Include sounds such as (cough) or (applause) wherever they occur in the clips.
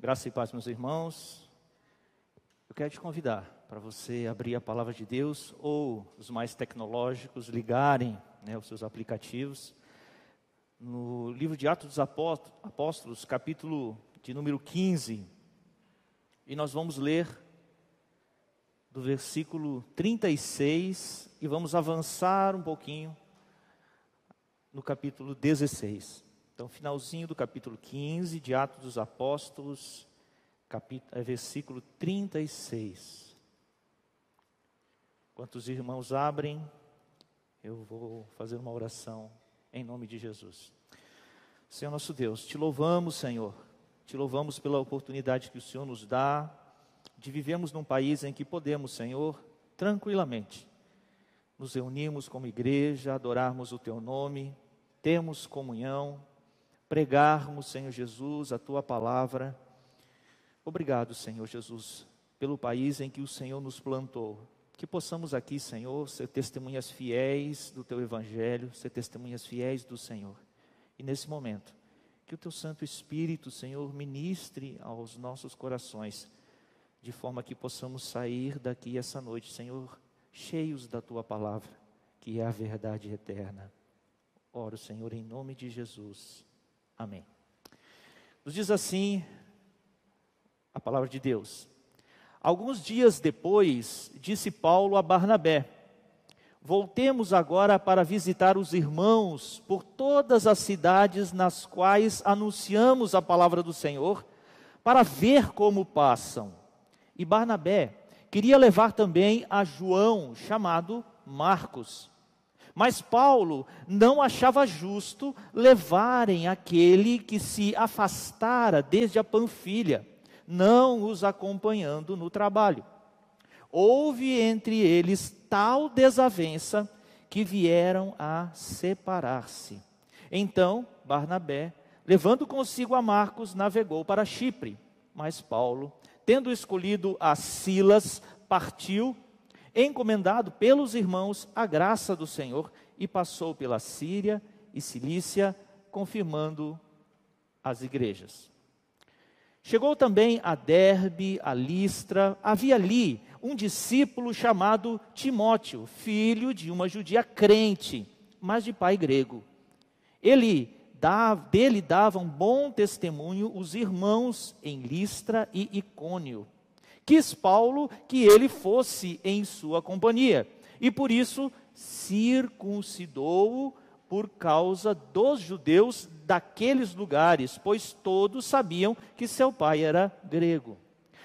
Graça e paz, meus irmãos. Eu quero te convidar para você abrir a palavra de Deus ou os mais tecnológicos ligarem né, os seus aplicativos no livro de Atos dos Apóstolos, capítulo de número 15. E nós vamos ler do versículo 36 e vamos avançar um pouquinho no capítulo 16. Então, finalzinho do capítulo 15 de Atos dos Apóstolos, capítulo, é versículo 36. Enquanto os irmãos abrem, eu vou fazer uma oração em nome de Jesus. Senhor nosso Deus, te louvamos, Senhor, te louvamos pela oportunidade que o Senhor nos dá de vivermos num país em que podemos, Senhor, tranquilamente nos reunirmos como igreja, adorarmos o Teu nome, termos comunhão, pregarmos, Senhor Jesus, a tua palavra. Obrigado, Senhor Jesus, pelo país em que o Senhor nos plantou. Que possamos aqui, Senhor, ser testemunhas fiéis do teu evangelho, ser testemunhas fiéis do Senhor. E nesse momento, que o teu Santo Espírito, Senhor, ministre aos nossos corações, de forma que possamos sair daqui essa noite, Senhor, cheios da tua palavra, que é a verdade eterna. Oro, Senhor, em nome de Jesus. Amém. Nos diz assim a palavra de Deus. Alguns dias depois, disse Paulo a Barnabé: Voltemos agora para visitar os irmãos por todas as cidades nas quais anunciamos a palavra do Senhor, para ver como passam. E Barnabé queria levar também a João, chamado Marcos. Mas Paulo não achava justo levarem aquele que se afastara desde a Panfilha, não os acompanhando no trabalho. Houve entre eles tal desavença que vieram a separar-se. Então, Barnabé, levando consigo a Marcos, navegou para Chipre. Mas Paulo, tendo escolhido a Silas, partiu encomendado pelos irmãos a graça do Senhor, e passou pela Síria e Cilícia, confirmando as igrejas. Chegou também a Derbe, a Listra, havia ali um discípulo chamado Timóteo, filho de uma judia crente, mas de pai grego. Ele dele davam bom testemunho os irmãos em Listra e Icônio Quis Paulo que ele fosse em sua companhia, e por isso circuncidou-o por causa dos judeus daqueles lugares, pois todos sabiam que seu pai era grego.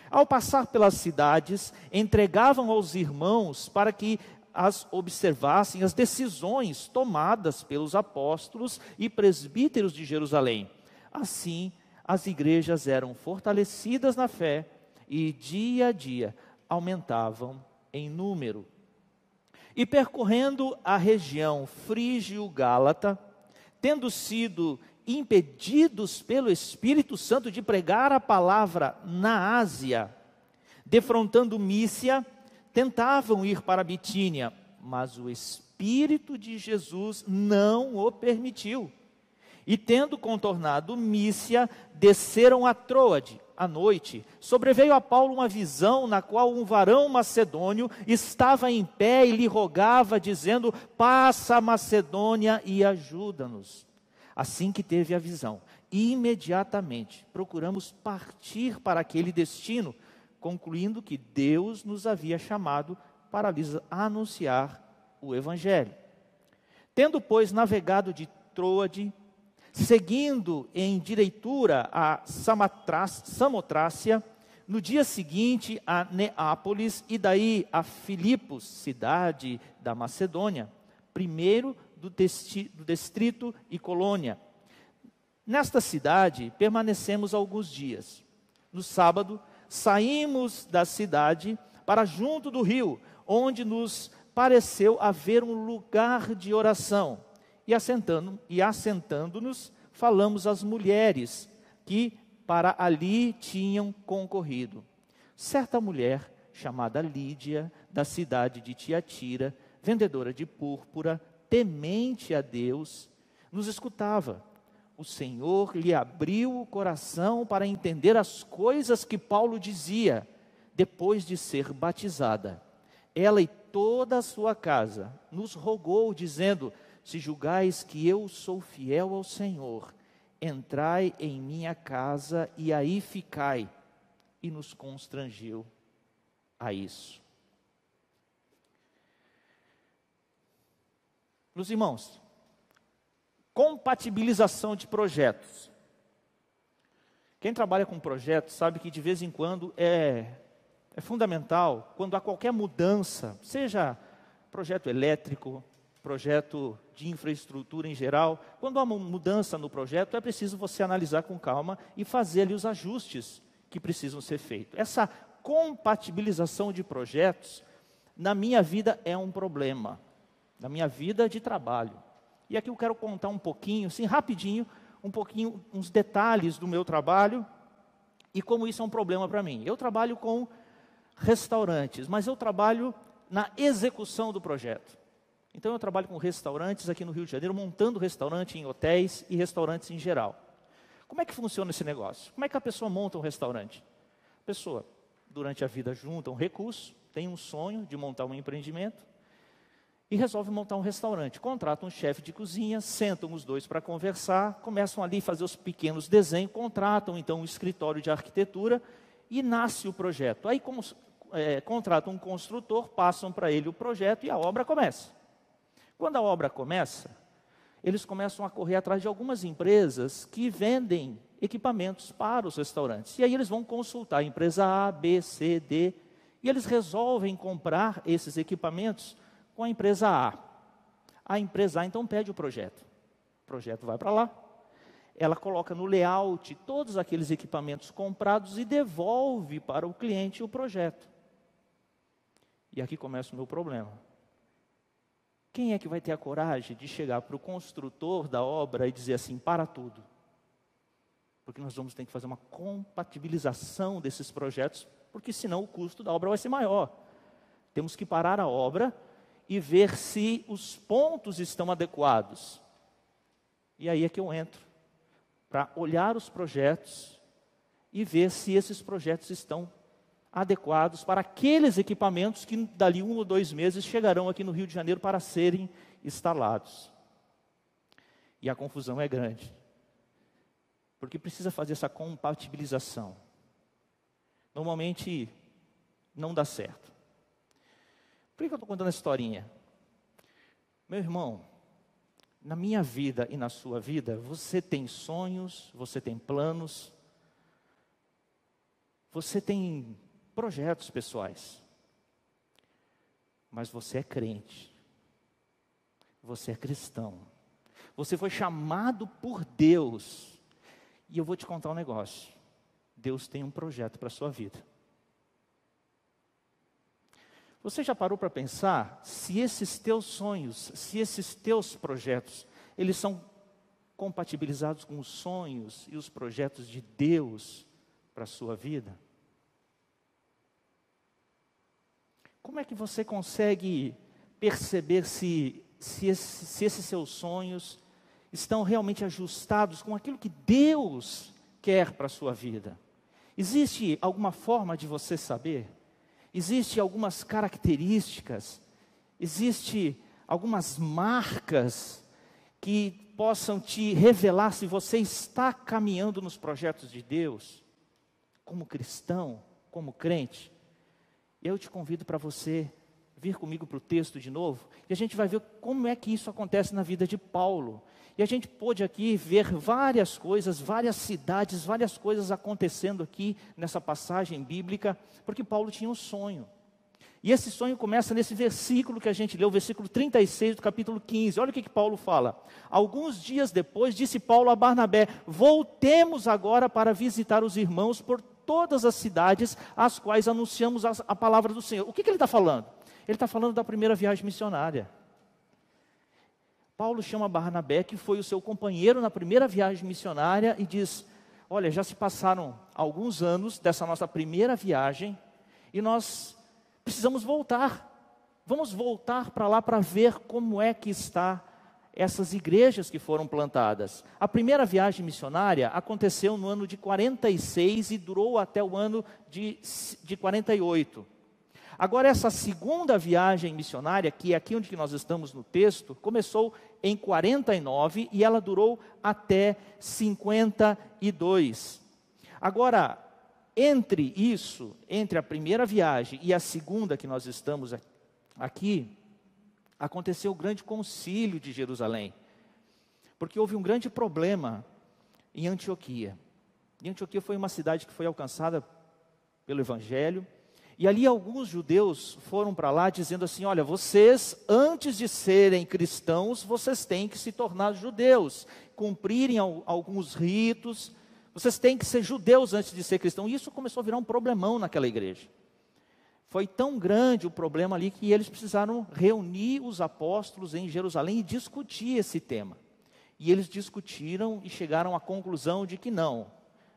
Ao passar pelas cidades, entregavam aos irmãos para que as observassem as decisões tomadas pelos apóstolos e presbíteros de Jerusalém. Assim, as igrejas eram fortalecidas na fé e dia a dia aumentavam em número. E percorrendo a região frígio-gálata, tendo sido impedidos pelo Espírito Santo de pregar a palavra na Ásia, defrontando Mícia, tentavam ir para Bitínia, mas o Espírito de Jesus não o permitiu. E tendo contornado Mícia, desceram a Troade, à noite, sobreveio a Paulo uma visão na qual um varão macedônio estava em pé e lhe rogava, dizendo: Passa Macedônia e ajuda-nos. Assim que teve a visão, imediatamente procuramos partir para aquele destino, concluindo que Deus nos havia chamado para lhes anunciar o Evangelho. Tendo, pois, navegado de Troade, seguindo em direitura a Samotrácia, no dia seguinte a Neápolis e daí a Filipos, cidade da Macedônia, primeiro do, do distrito e colônia. Nesta cidade permanecemos alguns dias. No sábado, saímos da cidade para junto do rio, onde nos pareceu haver um lugar de oração e assentando e assentando-nos, falamos às mulheres que para ali tinham concorrido. Certa mulher chamada Lídia, da cidade de Tiatira, vendedora de púrpura, temente a Deus, nos escutava. o Senhor lhe abriu o coração para entender as coisas que Paulo dizia depois de ser batizada. Ela e toda a sua casa nos rogou, dizendo: Se julgais que eu sou fiel ao Senhor, entrai em minha casa e aí ficai. E nos constrangiu a isso. Meus irmãos, compatibilização de projetos. Quem trabalha com projetos sabe que de vez em quando é, é fundamental, quando há qualquer mudança, seja projeto elétrico, projeto de infraestrutura em geral, quando há uma mudança no projeto, é preciso você analisar com calma e fazer ali os ajustes que precisam ser feitos. Essa compatibilização de projetos, na minha vida, é um problema. Na minha vida de trabalho. E aqui eu quero contar um pouquinho, assim, rapidinho, um pouquinho, uns detalhes do meu trabalho e como isso é um problema para mim. Eu trabalho com restaurantes, mas eu trabalho na execução do projeto. Então eu trabalho com restaurantes aqui no Rio de Janeiro, montando restaurante em hotéis e restaurantes em geral. Como é que funciona esse negócio? Como é que a pessoa monta um restaurante? A pessoa, durante a vida, junta um recurso, tem um sonho de montar um empreendimento, e resolve montar um restaurante. Contrata um chefe de cozinha, sentam os dois para conversar, começam ali a fazer os pequenos desenhos, contratam então um escritório de arquitetura e nasce o projeto. Aí é, contratam um construtor, passam para ele o projeto e a obra começa. Quando a obra começa, eles começam a correr atrás de algumas empresas que vendem equipamentos para os restaurantes. E aí eles vão consultar a empresa A, B, C, D, e eles resolvem comprar esses equipamentos com a empresa A. A empresa A então pede o projeto. O projeto vai para lá. Ela coloca no layout todos aqueles equipamentos comprados e devolve para o cliente o projeto. E aqui começa o meu problema. Quem é que vai ter a coragem de chegar para o construtor da obra e dizer assim: para tudo? Porque nós vamos ter que fazer uma compatibilização desses projetos, porque senão o custo da obra vai ser maior. Temos que parar a obra e ver se os pontos estão adequados. E aí é que eu entro para olhar os projetos e ver se esses projetos estão adequados para aqueles equipamentos que dali um ou dois meses chegarão aqui no Rio de Janeiro para serem instalados. E a confusão é grande, porque precisa fazer essa compatibilização. Normalmente não dá certo. Por que eu estou contando essa historinha? Meu irmão, na minha vida e na sua vida, você tem sonhos, você tem planos, você tem projetos pessoais, mas você é crente, você é cristão, você foi chamado por Deus, e eu vou te contar um negócio: Deus tem um projeto para a sua vida. Você já parou para pensar se esses teus sonhos, se esses teus projetos, eles são compatibilizados com os sonhos e os projetos de Deus para a sua vida? Como é que você consegue perceber se, se, esse, se esses seus sonhos estão realmente ajustados com aquilo que Deus quer para a sua vida? Existe alguma forma de você saber? Existem algumas características, existe algumas marcas que possam te revelar se você está caminhando nos projetos de Deus, como cristão, como crente. Eu te convido para você vir comigo para o texto de novo, e a gente vai ver como é que isso acontece na vida de Paulo. E a gente pôde aqui ver várias coisas, várias cidades, várias coisas acontecendo aqui nessa passagem bíblica, porque Paulo tinha um sonho. E esse sonho começa nesse versículo que a gente leu, o versículo 36 do capítulo 15. Olha o que, que Paulo fala. Alguns dias depois, disse Paulo a Barnabé: Voltemos agora para visitar os irmãos por todas as cidades às quais anunciamos a, a palavra do Senhor. O que, que ele está falando? Ele está falando da primeira viagem missionária. Paulo chama Barnabé, que foi o seu companheiro na primeira viagem missionária, e diz: Olha, já se passaram alguns anos dessa nossa primeira viagem e nós precisamos voltar. Vamos voltar para lá para ver como é que está essas igrejas que foram plantadas. A primeira viagem missionária aconteceu no ano de 46 e durou até o ano de, de 48. Agora, essa segunda viagem missionária, que é aqui onde nós estamos no texto, começou em 49 e ela durou até 52. Agora, entre isso, entre a primeira viagem e a segunda que nós estamos aqui, aconteceu o grande concílio de Jerusalém. Porque houve um grande problema em Antioquia. E Antioquia foi uma cidade que foi alcançada pelo Evangelho. E ali alguns judeus foram para lá dizendo assim: olha, vocês, antes de serem cristãos, vocês têm que se tornar judeus, cumprirem alguns ritos, vocês têm que ser judeus antes de ser cristãos. E isso começou a virar um problemão naquela igreja. Foi tão grande o problema ali que eles precisaram reunir os apóstolos em Jerusalém e discutir esse tema. E eles discutiram e chegaram à conclusão de que não,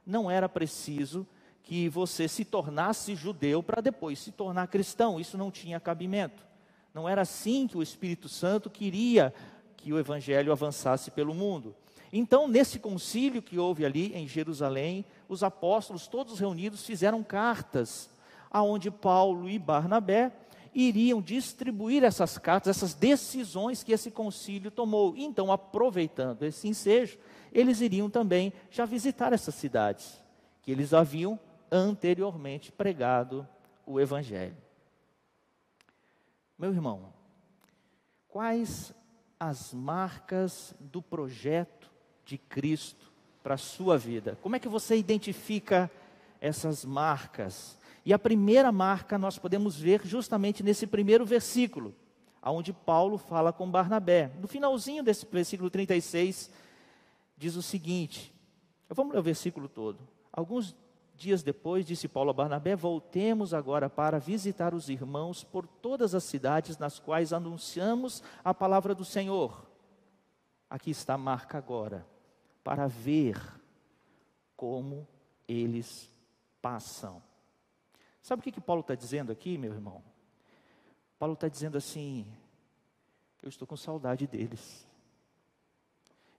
não era preciso que você se tornasse judeu para depois se tornar cristão. Isso não tinha cabimento. Não era assim que o Espírito Santo queria que o evangelho avançasse pelo mundo. Então, nesse concílio que houve ali em Jerusalém, os apóstolos, todos reunidos, fizeram cartas aonde Paulo e Barnabé iriam distribuir essas cartas, essas decisões que esse concílio tomou. Então, aproveitando esse ensejo, eles iriam também já visitar essas cidades que eles haviam anteriormente pregado o evangelho. Meu irmão, quais as marcas do projeto de Cristo para a sua vida? Como é que você identifica essas marcas? E a primeira marca nós podemos ver justamente nesse primeiro versículo, aonde Paulo fala com Barnabé. No finalzinho desse versículo 36, diz o seguinte: vamos ler o versículo todo. Alguns dias depois, disse Paulo a Barnabé: Voltemos agora para visitar os irmãos por todas as cidades nas quais anunciamos a palavra do Senhor. Aqui está a marca agora, para ver como eles passam. Sabe o que, que Paulo está dizendo aqui, meu irmão? Paulo está dizendo assim: eu estou com saudade deles,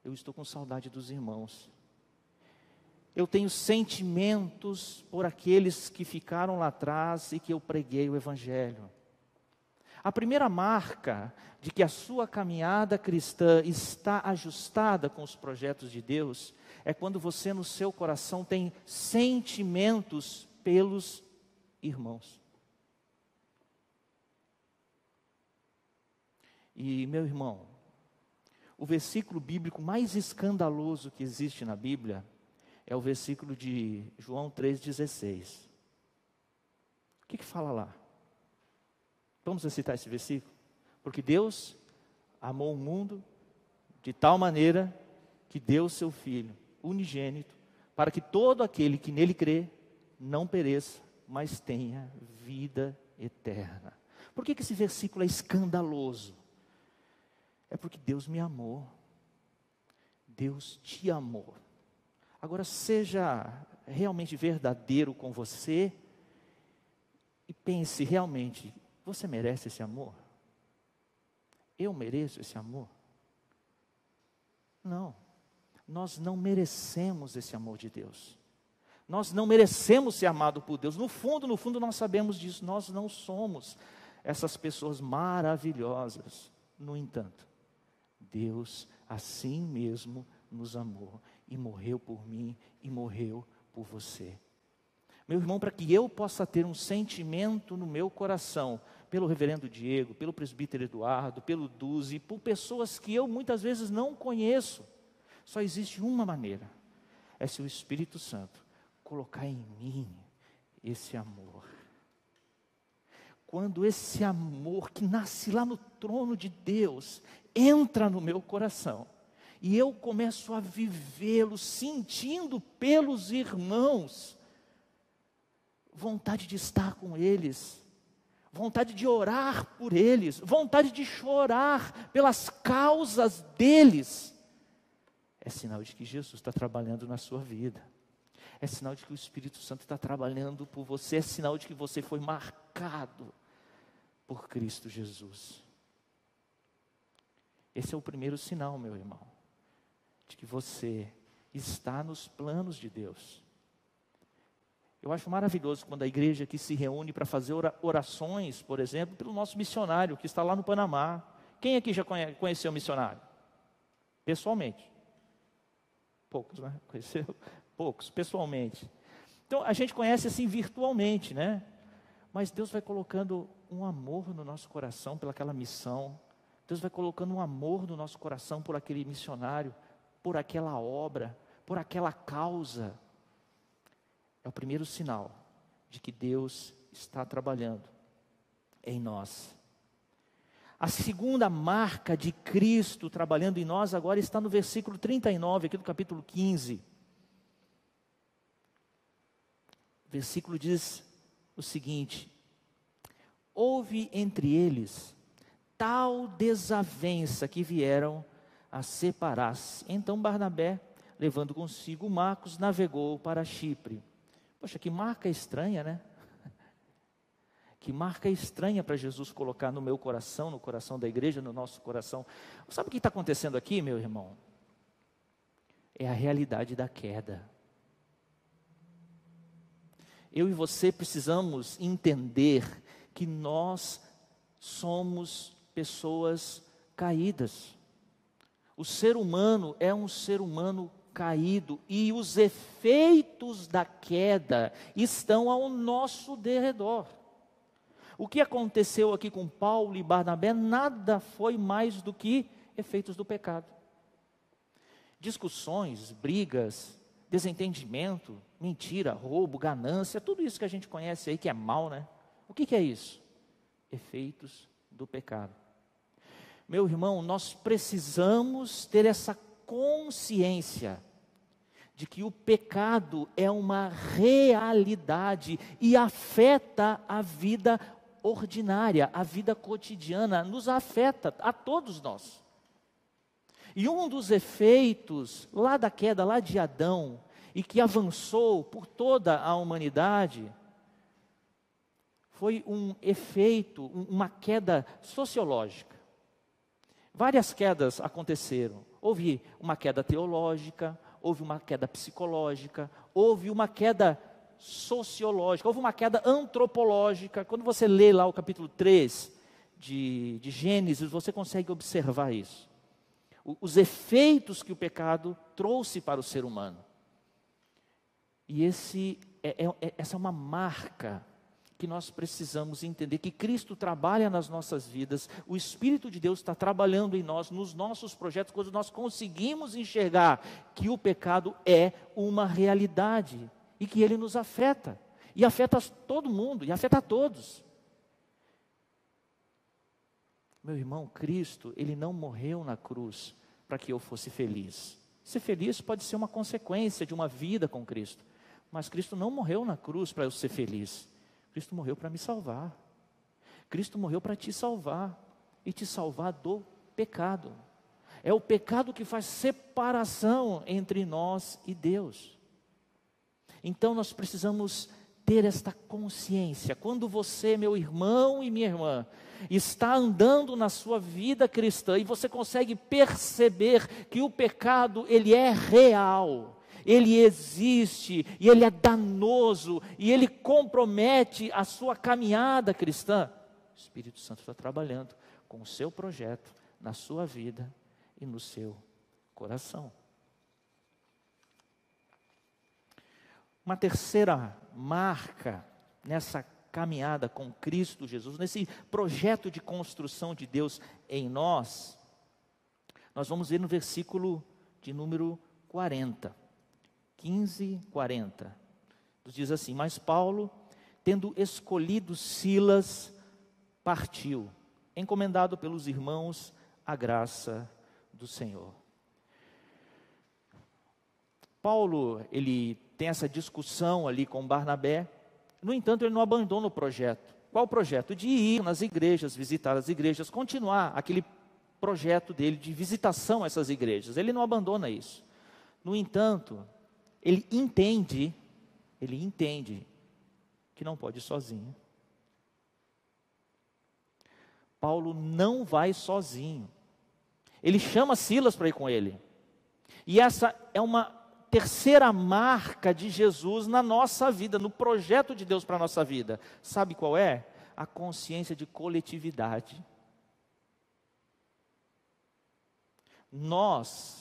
eu estou com saudade dos irmãos, eu tenho sentimentos por aqueles que ficaram lá atrás e que eu preguei o Evangelho. A primeira marca de que a sua caminhada cristã está ajustada com os projetos de Deus é quando você no seu coração tem sentimentos pelos irmãos. E, meu irmão, o versículo bíblico mais escandaloso que existe na Bíblia é o versículo de João 3,16. O que, que fala lá? Vamos recitar esse versículo? Porque Deus amou o mundo de tal maneira que deu seu Filho unigênito, para que todo aquele que nele crê não pereça, mas tenha vida eterna. Por que, que esse versículo é escandaloso? É porque Deus me amou. Deus te amou. Agora, seja realmente verdadeiro com você e pense realmente: você merece esse amor? Eu mereço esse amor? Não, nós não merecemos esse amor de Deus. Nós não merecemos ser amados por Deus. No fundo, no fundo, nós sabemos disso. Nós não somos essas pessoas maravilhosas. No entanto, Deus assim mesmo nos amou e morreu por mim e morreu por você. Meu irmão, para que eu possa ter um sentimento no meu coração pelo reverendo Diego, pelo presbítero Eduardo, pelo Duzi, por pessoas que eu muitas vezes não conheço, só existe uma maneira: é se o Espírito Santo colocar em mim esse amor. Quando esse amor que nasce lá no trono de Deus entra no meu coração, e eu começo a vivê-lo, sentindo pelos irmãos, vontade de estar com eles, vontade de orar por eles, vontade de chorar pelas causas deles, é sinal de que Jesus está trabalhando na sua vida é sinal de que o Espírito Santo está trabalhando por você, é sinal de que você foi marcado por Cristo Jesus. Esse é o primeiro sinal, meu irmão, de que você está nos planos de Deus. Eu acho maravilhoso quando a igreja aqui se reúne para fazer orações, por exemplo, pelo nosso missionário que está lá no Panamá. Quem aqui já conheceu o missionário? Pessoalmente. Poucos, né? Conheceu? Poucos, pessoalmente. Então, a gente conhece assim virtualmente, né? Mas Deus vai colocando um amor no nosso coração pelaquela missão. Deus vai colocando um amor no nosso coração por aquele missionário, por aquela obra, por aquela causa. É o primeiro sinal de que Deus está trabalhando em nós. A segunda marca de Cristo trabalhando em nós agora está no versículo 39, aqui do capítulo 15. O versículo diz o seguinte: Houve entre eles tal desavença que vieram a separar-se. Então Barnabé, levando consigo Marcos, navegou para Chipre. Poxa, que marca estranha, né? (laughs) Que marca estranha para Jesus colocar no meu coração, no coração da igreja, no nosso coração. Sabe o que está acontecendo aqui, meu irmão? É a realidade da queda. Eu e você precisamos entender que nós somos pessoas caídas. O ser humano é um ser humano caído e os efeitos da queda estão ao nosso derredor. O que aconteceu aqui com Paulo e Barnabé nada foi mais do que efeitos do pecado. Discussões, brigas, desentendimento, mentira, roubo, ganância, tudo isso que a gente conhece aí que é mal, né? O que, que é isso? Efeitos do pecado. Meu irmão, nós precisamos ter essa consciência de que o pecado é uma realidade e afeta a vida ordinária, a vida cotidiana, nos afeta a todos nós. E um dos efeitos lá da queda, lá de Adão, e que avançou por toda a humanidade, foi um efeito, uma queda sociológica. Várias quedas aconteceram. Houve uma queda teológica, houve uma queda psicológica, houve uma queda sociológica, houve uma queda antropológica. Quando você lê lá o capítulo 3 de, de Gênesis, você consegue observar isso. Os efeitos que o pecado trouxe para o ser humano. E esse, é, é, é essa é uma marca que nós precisamos entender que Cristo trabalha nas nossas vidas, o Espírito de Deus está trabalhando em nós, nos nossos projetos, quando nós conseguimos enxergar que o pecado é uma realidade e que ele nos afeta, e afeta todo mundo, e afeta todos. Meu irmão, Cristo, ele não morreu na cruz para que eu fosse feliz. Ser feliz pode ser uma consequência de uma vida com Cristo, mas Cristo não morreu na cruz para eu ser feliz. Cristo morreu para me salvar. Cristo morreu para te salvar e te salvar do pecado. É o pecado que faz separação entre nós e Deus. Então nós precisamos ter esta consciência. Quando você, meu irmão e minha irmã, está andando na sua vida cristã e você consegue perceber que o pecado ele é real, ele existe e ele é danoso e ele compromete a sua caminhada cristã. O Espírito Santo está trabalhando com o seu projeto na sua vida e no seu coração. Uma terceira marca nessa caminhada com Cristo Jesus, nesse projeto de construção de Deus em nós, nós vamos ver no versículo de número 40. 15, 40. Diz assim: Mas Paulo, tendo escolhido Silas, partiu, encomendado pelos irmãos a graça do Senhor. Paulo, ele tem essa discussão ali com Barnabé, no entanto, ele não abandona o projeto. Qual o projeto? De ir nas igrejas, visitar as igrejas, continuar aquele projeto dele de visitação a essas igrejas. Ele não abandona isso. No entanto, ele entende, ele entende que não pode ir sozinho. Paulo não vai sozinho. Ele chama Silas para ir com ele. E essa é uma terceira marca de Jesus na nossa vida, no projeto de Deus para a nossa vida. Sabe qual é? A consciência de coletividade. Nós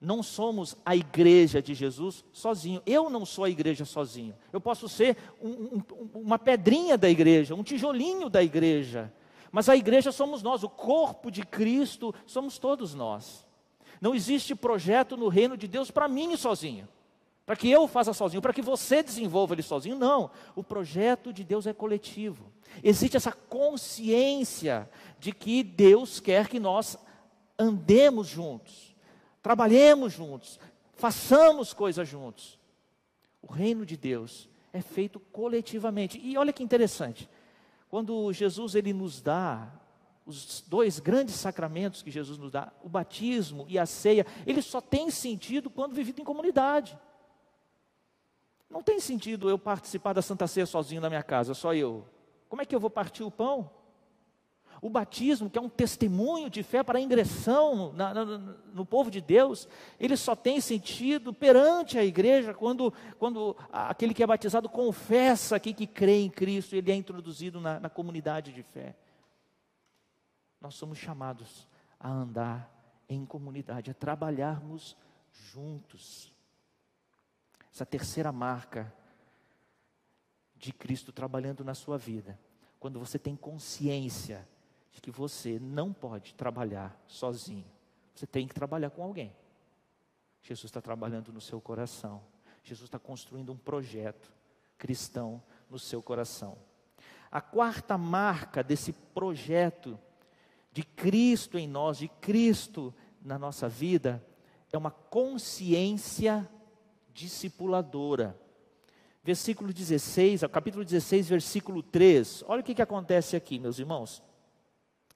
não somos a igreja de Jesus sozinho. Eu não sou a igreja sozinho. Eu posso ser um, um, uma pedrinha da igreja, um tijolinho da igreja. Mas a igreja somos nós, o corpo de Cristo somos todos nós. Não existe projeto no reino de Deus para mim sozinho, para que eu faça sozinho, para que você desenvolva ele sozinho. Não. O projeto de Deus é coletivo. Existe essa consciência de que Deus quer que nós andemos juntos trabalhemos juntos, façamos coisas juntos. O reino de Deus é feito coletivamente. E olha que interessante. Quando Jesus ele nos dá os dois grandes sacramentos que Jesus nos dá, o batismo e a ceia, ele só tem sentido quando vivido em comunidade. Não tem sentido eu participar da Santa Ceia sozinho na minha casa, só eu. Como é que eu vou partir o pão? O batismo, que é um testemunho de fé para a ingressão na, na, no povo de Deus, ele só tem sentido perante a igreja quando, quando aquele que é batizado confessa aqui que crê em Cristo, ele é introduzido na, na comunidade de fé. Nós somos chamados a andar em comunidade, a trabalharmos juntos. Essa terceira marca de Cristo trabalhando na sua vida, quando você tem consciência de que você não pode trabalhar sozinho. Você tem que trabalhar com alguém. Jesus está trabalhando no seu coração. Jesus está construindo um projeto cristão no seu coração. A quarta marca desse projeto de Cristo em nós, de Cristo na nossa vida, é uma consciência discipuladora. Versículo 16, capítulo 16, versículo 3. Olha o que, que acontece aqui, meus irmãos.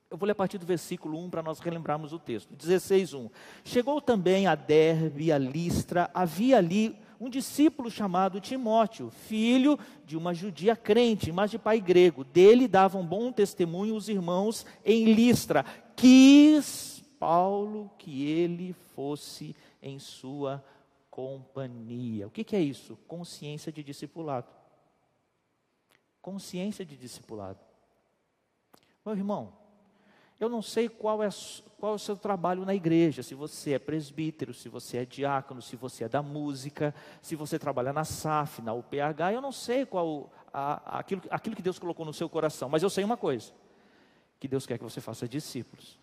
Eu vou ler a partir do versículo 1 para nós relembrarmos o texto. 16, 1. Chegou também a Derbe, a Listra, havia ali um discípulo chamado Timóteo, filho de uma judia crente, mas de pai grego. Dele davam bom testemunho os irmãos em Listra. Quis Paulo que ele fosse em sua companhia. O que, que é isso? Consciência de discipulado. Consciência de discipulado. Meu irmão, eu não sei qual é, qual é o seu trabalho na igreja, se você é presbítero, se você é diácono, se você é da música, se você trabalha na SAF, na UPH, eu não sei qual a, aquilo, aquilo que Deus colocou no seu coração, mas eu sei uma coisa: que Deus quer que você faça discípulos.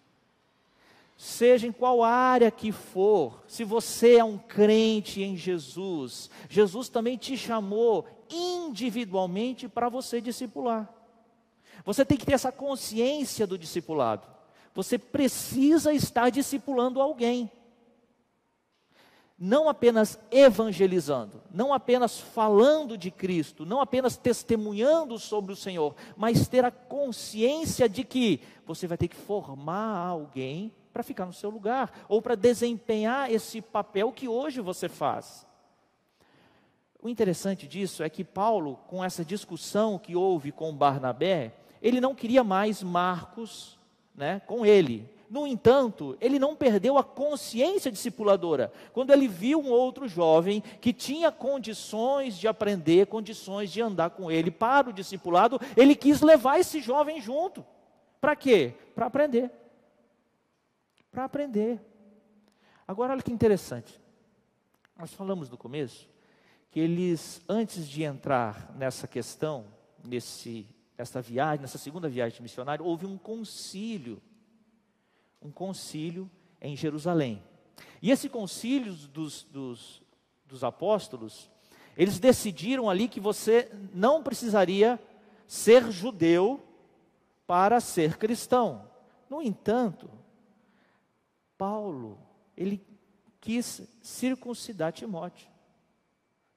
Seja em qual área que for, se você é um crente em Jesus, Jesus também te chamou individualmente para você discipular. Você tem que ter essa consciência do discipulado. Você precisa estar discipulando alguém. Não apenas evangelizando, não apenas falando de Cristo, não apenas testemunhando sobre o Senhor, mas ter a consciência de que você vai ter que formar alguém para ficar no seu lugar, ou para desempenhar esse papel que hoje você faz. O interessante disso é que Paulo, com essa discussão que houve com Barnabé, ele não queria mais Marcos né, com ele. No entanto, ele não perdeu a consciência discipuladora. Quando ele viu um outro jovem que tinha condições de aprender, condições de andar com ele para o discipulado, ele quis levar esse jovem junto. Para quê? Para aprender. Para aprender. Agora, olha que interessante. Nós falamos no começo que eles, antes de entrar nessa questão, nesse esta viagem, nessa segunda viagem missionária, houve um concílio, um concílio em Jerusalém. E esse concílio dos, dos, dos apóstolos, eles decidiram ali que você não precisaria ser judeu para ser cristão. No entanto, Paulo, ele quis circuncidar Timóteo.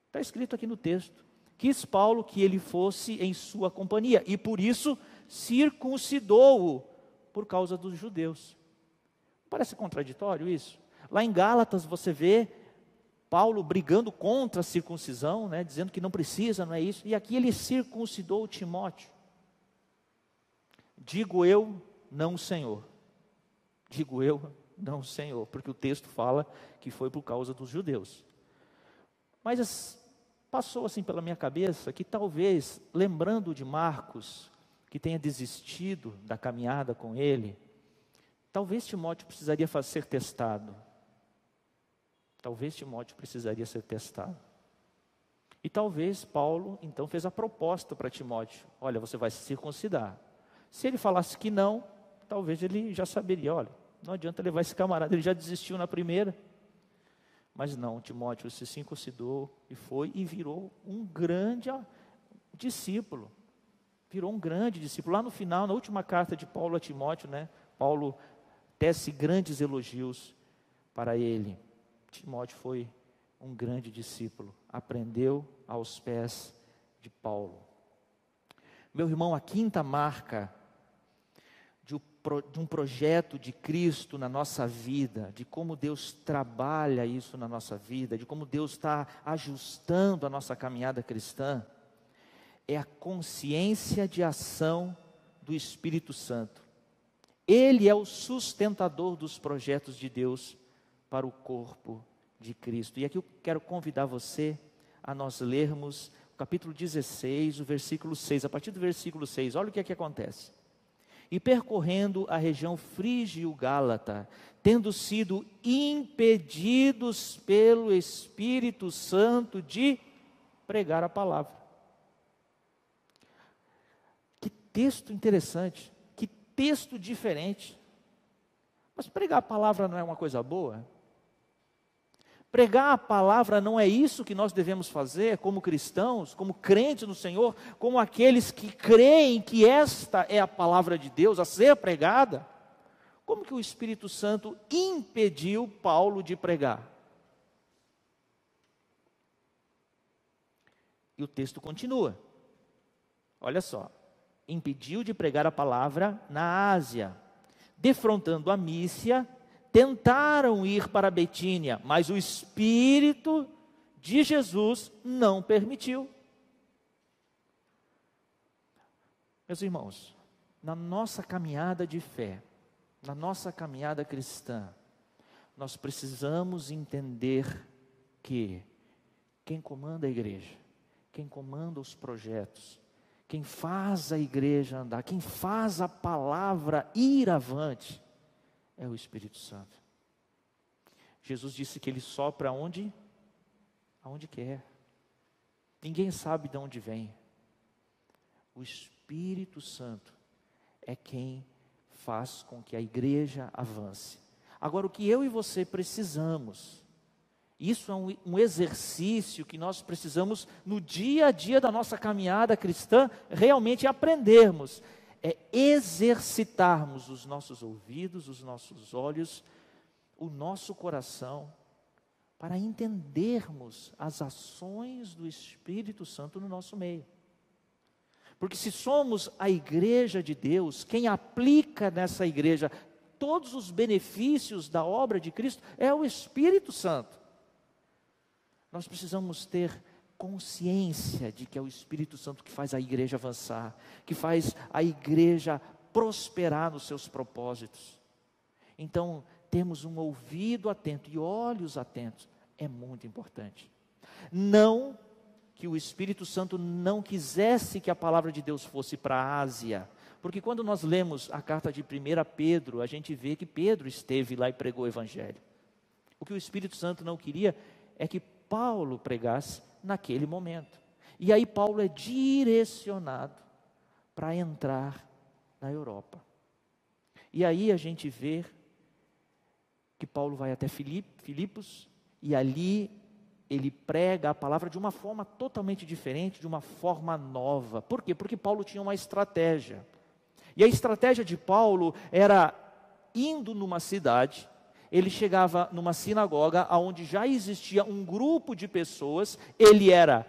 Está escrito aqui no texto quis Paulo que ele fosse em sua companhia e por isso circuncidou-o por causa dos judeus. Parece contraditório isso? Lá em Gálatas você vê Paulo brigando contra a circuncisão, né, dizendo que não precisa, não é isso. E aqui ele circuncidou Timóteo. Digo eu, não Senhor. Digo eu, não, Senhor, porque o texto fala que foi por causa dos judeus. Mas passou assim pela minha cabeça que talvez, lembrando de Marcos, que tenha desistido da caminhada com ele, talvez Timóteo precisaria ser testado. Talvez Timóteo precisaria ser testado. E talvez Paulo então fez a proposta para Timóteo: olha, você vai se circuncidar. Se ele falasse que não, talvez ele já saberia: olha, não adianta levar esse camarada, ele já desistiu na primeira. Mas não, Timóteo se circuncidou e foi e virou um grande discípulo. Virou um grande discípulo. Lá no final, na última carta de Paulo a Timóteo, né, Paulo tece grandes elogios para ele. Timóteo foi um grande discípulo, aprendeu aos pés de Paulo. Meu irmão, a quinta marca de um projeto de Cristo na nossa vida, de como Deus trabalha isso na nossa vida, de como Deus está ajustando a nossa caminhada cristã, é a consciência de ação do Espírito Santo. Ele é o sustentador dos projetos de Deus para o corpo de Cristo. E aqui eu quero convidar você a nós lermos o capítulo 16, o versículo 6. A partir do versículo 6, olha o que é que acontece e percorrendo a região frígio-gálata, tendo sido impedidos pelo Espírito Santo de pregar a palavra. Que texto interessante, que texto diferente. Mas pregar a palavra não é uma coisa boa? Pregar a palavra não é isso que nós devemos fazer como cristãos, como crentes no Senhor, como aqueles que creem que esta é a palavra de Deus a ser pregada? Como que o Espírito Santo impediu Paulo de pregar? E o texto continua. Olha só. Impediu de pregar a palavra na Ásia, defrontando a Mícia tentaram ir para Betínia, mas o Espírito de Jesus não permitiu. Meus irmãos, na nossa caminhada de fé, na nossa caminhada cristã, nós precisamos entender que quem comanda a igreja, quem comanda os projetos, quem faz a igreja andar, quem faz a palavra ir avante, é o Espírito Santo. Jesus disse que ele sopra onde? Aonde quer. Ninguém sabe de onde vem. O Espírito Santo é quem faz com que a igreja avance. Agora, o que eu e você precisamos, isso é um, um, exercício que nós precisamos, no dia a dia da nossa caminhada cristã, realmente aprendermos é exercitarmos os nossos ouvidos, os nossos olhos, o nosso coração, para entendermos as ações do Espírito Santo no nosso meio. Porque se somos a igreja de Deus, quem aplica nessa igreja todos os benefícios da obra de Cristo é o Espírito Santo. Nós precisamos ter consciência de que é o Espírito Santo que faz a igreja avançar, que faz a igreja prosperar nos seus propósitos. Então, temos um ouvido atento e olhos atentos é muito importante. Não que o Espírito Santo não quisesse que a palavra de Deus fosse para a Ásia, porque quando nós lemos a carta de 1 Pedro, a gente vê que Pedro esteve lá e pregou o Evangelho. O que o Espírito Santo não queria é que Paulo pregasse naquele momento. E aí Paulo é direcionado para entrar na Europa. E aí a gente vê que Paulo vai até Filipos e ali ele prega a palavra de uma forma totalmente diferente, de uma forma nova. Por quê? Porque Paulo tinha uma estratégia. E a estratégia de Paulo era indo numa cidade, ele chegava numa sinagoga onde já existia um grupo de pessoas, ele era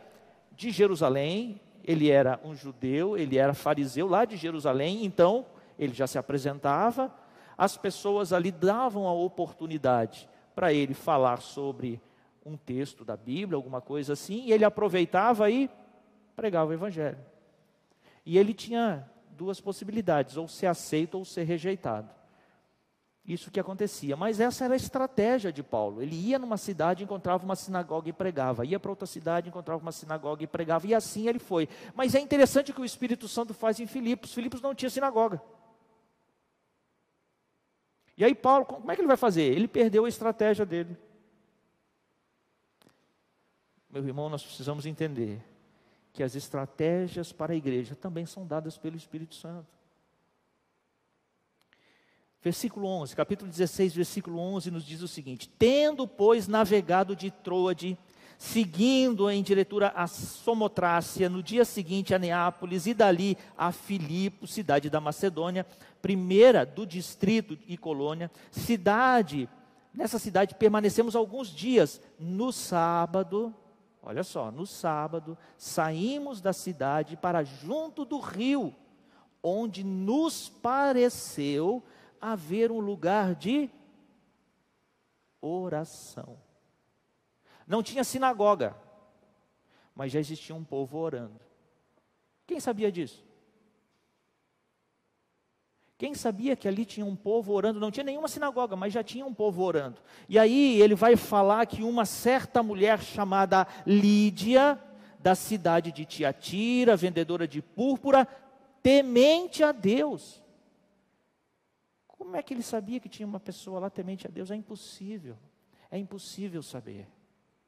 de Jerusalém, ele era um judeu, ele era fariseu lá de Jerusalém, então ele já se apresentava, as pessoas ali davam a oportunidade para ele falar sobre um texto da Bíblia, alguma coisa assim, e ele aproveitava e pregava o evangelho. E ele tinha duas possibilidades, ou ser aceito ou ser rejeitado. Isso que acontecia. Mas essa era a estratégia de Paulo. Ele ia numa cidade, encontrava uma sinagoga e pregava. Ia para outra cidade, encontrava uma sinagoga e pregava. E assim ele foi. Mas é interessante o que o Espírito Santo faz em Filipos. Filipos não tinha sinagoga. E aí Paulo, como é que ele vai fazer? Ele perdeu a estratégia dele. Meu irmão, nós precisamos entender que as estratégias para a igreja também são dadas pelo Espírito Santo. Versículo 11, capítulo 16, versículo 11 nos diz o seguinte: Tendo, pois, navegado de Troade, seguindo em diretura a Somotrácia, no dia seguinte a Neápolis e dali a Filipo, cidade da Macedônia, primeira do distrito e colônia, cidade, nessa cidade permanecemos alguns dias, no sábado, olha só, no sábado, saímos da cidade para junto do rio, onde nos pareceu haver um lugar de oração. Não tinha sinagoga, mas já existia um povo orando. Quem sabia disso? Quem sabia que ali tinha um povo orando? Não tinha nenhuma sinagoga, mas já tinha um povo orando. E aí ele vai falar que uma certa mulher chamada Lídia, da cidade de Tiatira, vendedora de púrpura, temente a Deus, como é que ele sabia que tinha uma pessoa lá temente a Deus? É impossível. É impossível saber.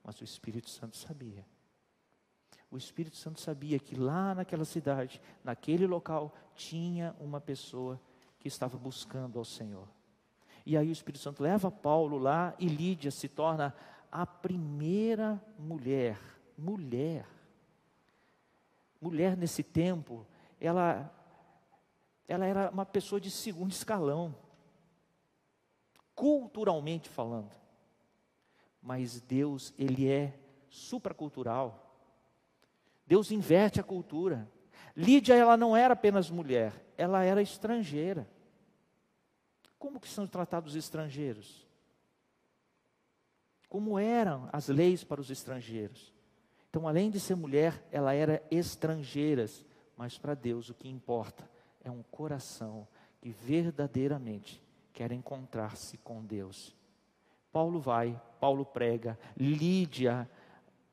Mas o Espírito Santo sabia. O Espírito Santo sabia que lá naquela cidade, naquele local, tinha uma pessoa que estava buscando ao Senhor. E aí o Espírito Santo leva Paulo lá e Lídia se torna a primeira mulher, mulher. Mulher nesse tempo, ela ela era uma pessoa de segundo escalão, culturalmente falando. Mas Deus, Ele é supracultural. Deus inverte a cultura. Lídia, ela não era apenas mulher, ela era estrangeira. Como que são tratados os estrangeiros? Como eram as leis para os estrangeiros? Então, além de ser mulher, ela era estrangeira, mas para Deus o que importa é um coração que verdadeiramente quer encontrar-se com Deus. Paulo vai, Paulo prega, Lídia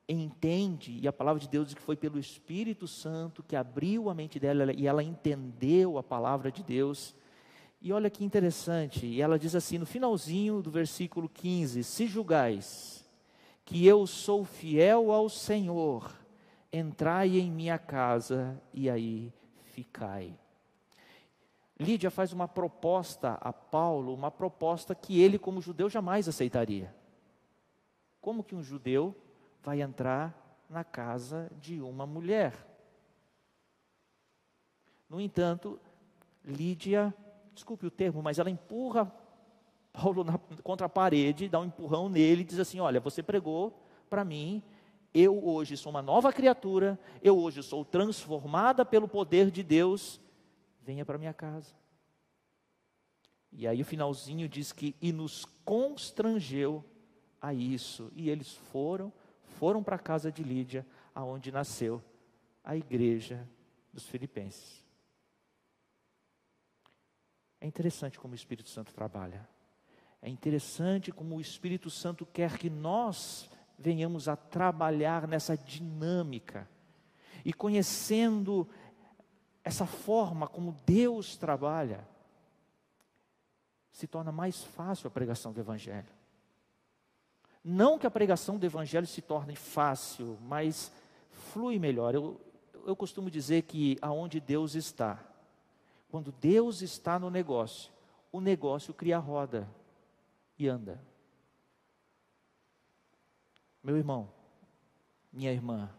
entende, e a palavra de Deus diz que foi pelo Espírito Santo que abriu a mente dela e ela entendeu a palavra de Deus. E olha que interessante, e ela diz assim no finalzinho do versículo 15: Se julgais que eu sou fiel ao Senhor, entrai em minha casa e aí ficai. Lídia faz uma proposta a Paulo, uma proposta que ele, como judeu, jamais aceitaria. Como que um judeu vai entrar na casa de uma mulher? No entanto, Lídia, desculpe o termo, mas ela empurra Paulo na, contra a parede, dá um empurrão nele e diz assim: Olha, você pregou para mim, eu hoje sou uma nova criatura, eu hoje sou transformada pelo poder de Deus venha para minha casa. E aí o finalzinho diz que e nos constrangeu a isso. E eles foram, foram para a casa de Lídia, aonde nasceu a igreja dos filipenses. É interessante como o Espírito Santo trabalha. É interessante como o Espírito Santo quer que nós venhamos a trabalhar nessa dinâmica. E conhecendo essa forma como Deus trabalha, se torna mais fácil a pregação do Evangelho. Não que a pregação do Evangelho se torne fácil, mas flui melhor. Eu, eu costumo dizer que aonde Deus está, quando Deus está no negócio, o negócio cria roda e anda. Meu irmão, minha irmã,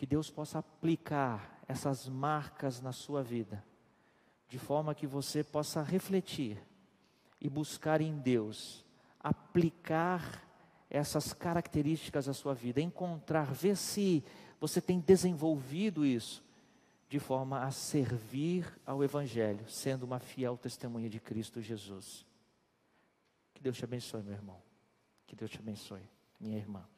que Deus possa aplicar essas marcas na sua vida, de forma que você possa refletir e buscar em Deus, aplicar essas características à sua vida, encontrar, ver se você tem desenvolvido isso de forma a servir ao Evangelho, sendo uma fiel testemunha de Cristo Jesus. Que Deus te abençoe, meu irmão. Que Deus te abençoe, minha irmã.